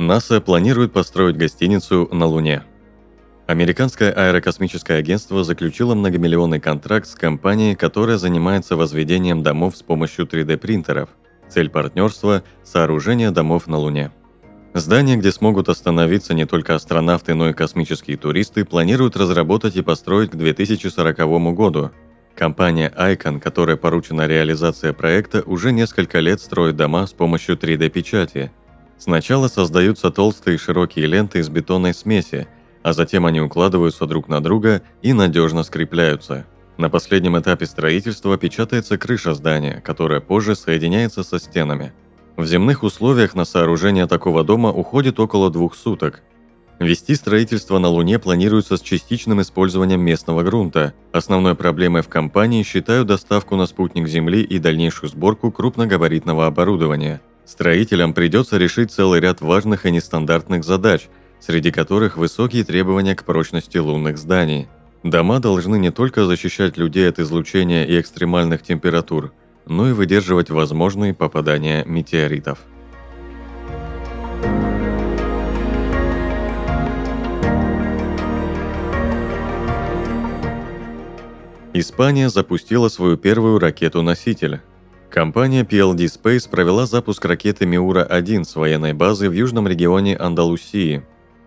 НАСА планирует построить гостиницу на Луне. Американское аэрокосмическое агентство заключило многомиллионный контракт с компанией, которая занимается возведением домов с помощью 3D-принтеров. Цель партнерства – сооружение домов на Луне. Здание, где смогут остановиться не только астронавты, но и космические туристы, планируют разработать и построить к 2040 году. Компания Icon, которая поручена реализация проекта, уже несколько лет строит дома с помощью 3D-печати – Сначала создаются толстые широкие ленты из бетонной смеси, а затем они укладываются друг на друга и надежно скрепляются. На последнем этапе строительства печатается крыша здания, которая позже соединяется со стенами. В земных условиях на сооружение такого дома уходит около двух суток. Вести строительство на Луне планируется с частичным использованием местного грунта. Основной проблемой в компании считают доставку на спутник Земли и дальнейшую сборку крупногабаритного оборудования – Строителям придется решить целый ряд важных и нестандартных задач, среди которых высокие требования к прочности лунных зданий. Дома должны не только защищать людей от излучения и экстремальных температур, но и выдерживать возможные попадания метеоритов. Испания запустила свою первую ракету-носитель Компания PLD Space провела запуск ракеты Миура-1 с военной базы в южном регионе Андалусии.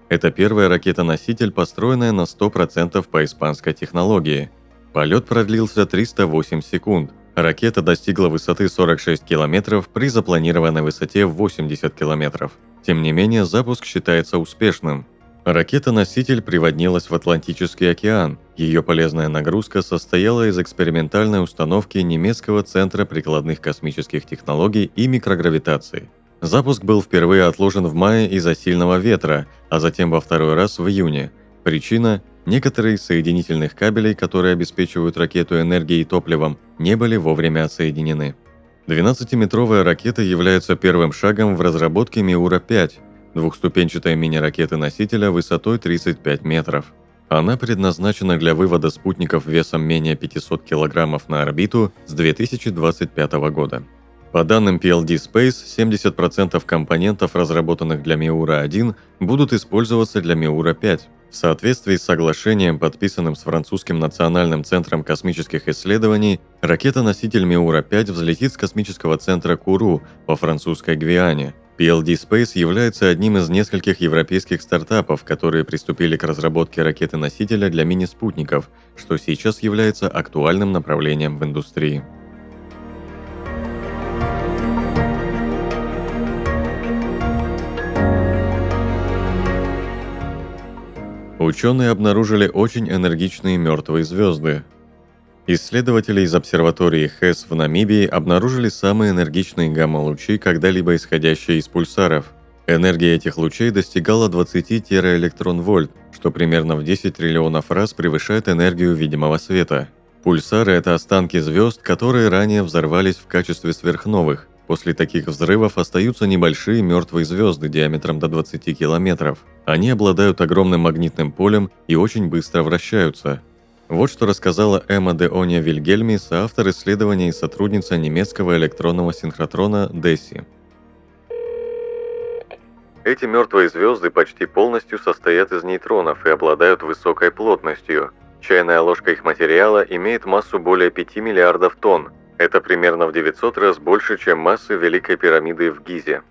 Это первая ракета-носитель, построенная на 100% по испанской технологии. Полет продлился 308 секунд. Ракета достигла высоты 46 километров при запланированной высоте 80 километров. Тем не менее, запуск считается успешным – Ракета-носитель приводнилась в Атлантический океан. Ее полезная нагрузка состояла из экспериментальной установки немецкого Центра прикладных космических технологий и микрогравитации. Запуск был впервые отложен в мае из-за сильного ветра, а затем во второй раз в июне. Причина – некоторые из соединительных кабелей, которые обеспечивают ракету энергией и топливом, не были вовремя отсоединены. 12-метровая ракета является первым шагом в разработке Миура-5, двухступенчатая мини-ракеты-носителя высотой 35 метров. Она предназначена для вывода спутников весом менее 500 килограммов на орбиту с 2025 года. По данным PLD Space, 70% компонентов, разработанных для Miura-1, будут использоваться для Miura-5. В соответствии с соглашением, подписанным с французским национальным центром космических исследований, ракета-носитель Miura-5 взлетит с космического центра Куру во французской Гвиане – PLD Space является одним из нескольких европейских стартапов, которые приступили к разработке ракеты-носителя для мини-спутников, что сейчас является актуальным направлением в индустрии. Ученые обнаружили очень энергичные мертвые звезды, Исследователи из обсерватории ХЭС в Намибии обнаружили самые энергичные гамма-лучи, когда-либо исходящие из пульсаров. Энергия этих лучей достигала 20 тераэлектрон-вольт, что примерно в 10 триллионов раз превышает энергию видимого света. Пульсары – это останки звезд, которые ранее взорвались в качестве сверхновых. После таких взрывов остаются небольшие мертвые звезды диаметром до 20 километров. Они обладают огромным магнитным полем и очень быстро вращаются – вот что рассказала Эмма де Ония Вильгельми, соавтор исследования и сотрудница немецкого электронного синхротрона Десси. Эти мертвые звезды почти полностью состоят из нейтронов и обладают высокой плотностью. Чайная ложка их материала имеет массу более 5 миллиардов тонн. Это примерно в 900 раз больше, чем масса Великой пирамиды в Гизе.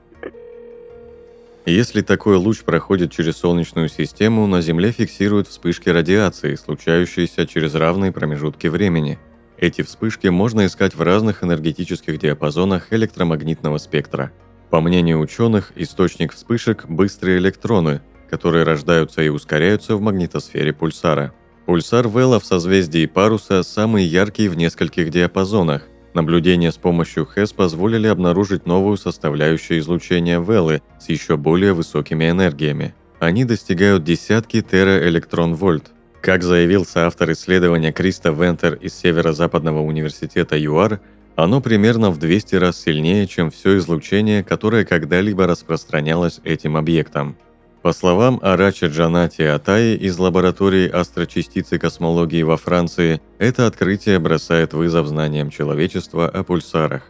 Если такой луч проходит через Солнечную систему, на Земле фиксируют вспышки радиации, случающиеся через равные промежутки времени. Эти вспышки можно искать в разных энергетических диапазонах электромагнитного спектра. По мнению ученых, источник вспышек – быстрые электроны, которые рождаются и ускоряются в магнитосфере пульсара. Пульсар Вэлла в созвездии Паруса самый яркий в нескольких диапазонах. Наблюдения с помощью ХЭС позволили обнаружить новую составляющую излучения Веллы с еще более высокими энергиями. Они достигают десятки тераэлектрон-вольт. Как заявил соавтор исследования Криста Вентер из Северо-Западного университета ЮАР, оно примерно в 200 раз сильнее, чем все излучение, которое когда-либо распространялось этим объектом. По словам Арача Джанати Атаи из лаборатории астрочастицы космологии во Франции, это открытие бросает вызов знаниям человечества о пульсарах.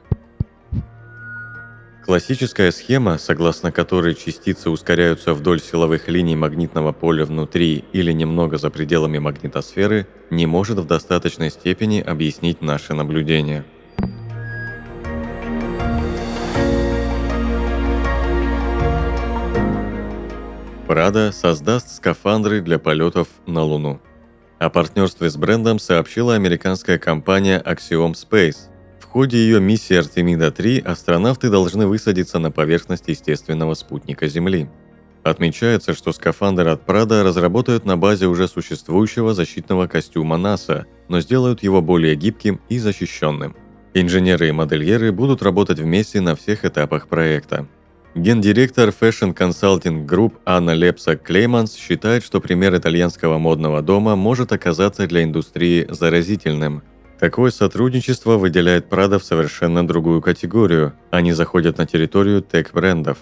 Классическая схема, согласно которой частицы ускоряются вдоль силовых линий магнитного поля внутри или немного за пределами магнитосферы, не может в достаточной степени объяснить наши наблюдения. Прада создаст скафандры для полетов на Луну. О партнерстве с брендом сообщила американская компания Axiom Space. В ходе ее миссии Артемида-3 астронавты должны высадиться на поверхность естественного спутника Земли. Отмечается, что скафандр от Прада разработают на базе уже существующего защитного костюма НАСА, но сделают его более гибким и защищенным. Инженеры и модельеры будут работать вместе на всех этапах проекта. Гендиректор Fashion Consulting Group Анна Лепса Клейманс считает, что пример итальянского модного дома может оказаться для индустрии заразительным. Такое сотрудничество выделяет Прада в совершенно другую категорию. Они заходят на территорию тег-брендов.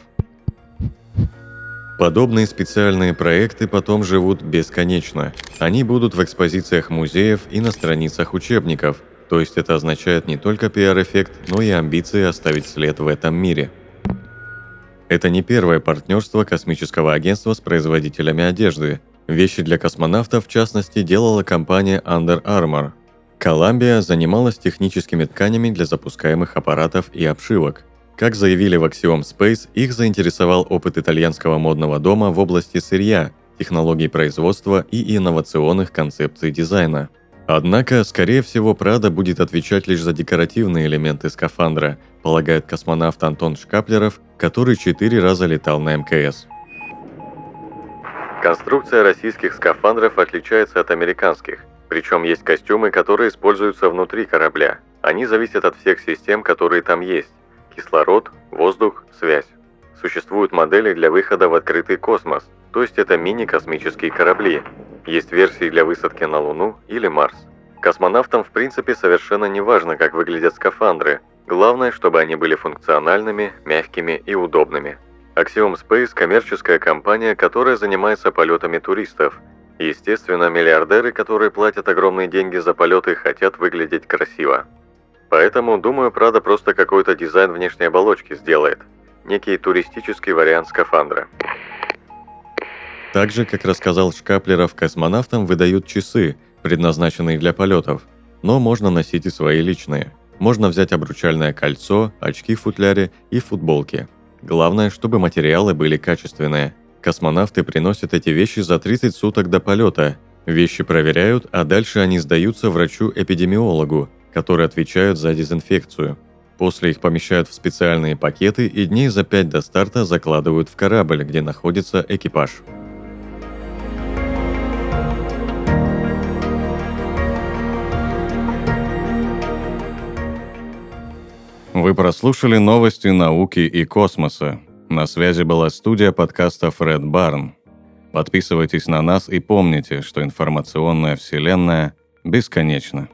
Подобные специальные проекты потом живут бесконечно. Они будут в экспозициях музеев и на страницах учебников. То есть это означает не только пиар-эффект, но и амбиции оставить след в этом мире – это не первое партнерство космического агентства с производителями одежды. Вещи для космонавтов, в частности, делала компания Under Armour. Columbia занималась техническими тканями для запускаемых аппаратов и обшивок. Как заявили в Axiom Space, их заинтересовал опыт итальянского модного дома в области сырья, технологий производства и инновационных концепций дизайна – Однако, скорее всего, Прада будет отвечать лишь за декоративные элементы скафандра, полагает космонавт Антон Шкаплеров, который четыре раза летал на МКС. Конструкция российских скафандров отличается от американских, причем есть костюмы, которые используются внутри корабля. Они зависят от всех систем, которые там есть. Кислород, воздух, связь. Существуют модели для выхода в открытый космос, то есть это мини-космические корабли, есть версии для высадки на Луну или Марс. Космонавтам в принципе совершенно не важно, как выглядят скафандры. Главное, чтобы они были функциональными, мягкими и удобными. Axiom Space – коммерческая компания, которая занимается полетами туристов. Естественно, миллиардеры, которые платят огромные деньги за полеты, хотят выглядеть красиво. Поэтому, думаю, Прада просто какой-то дизайн внешней оболочки сделает. Некий туристический вариант скафандра. Так же, как рассказал Шкаплеров, космонавтам выдают часы, предназначенные для полетов, но можно носить и свои личные. Можно взять обручальное кольцо, очки в футляре и футболки. Главное, чтобы материалы были качественные. Космонавты приносят эти вещи за 30 суток до полета. Вещи проверяют, а дальше они сдаются врачу-эпидемиологу, который отвечает за дезинфекцию. После их помещают в специальные пакеты и дней за 5 до старта закладывают в корабль, где находится экипаж. Вы прослушали новости науки и космоса. На связи была студия подкаста Фред Барн. Подписывайтесь на нас и помните, что информационная вселенная бесконечна.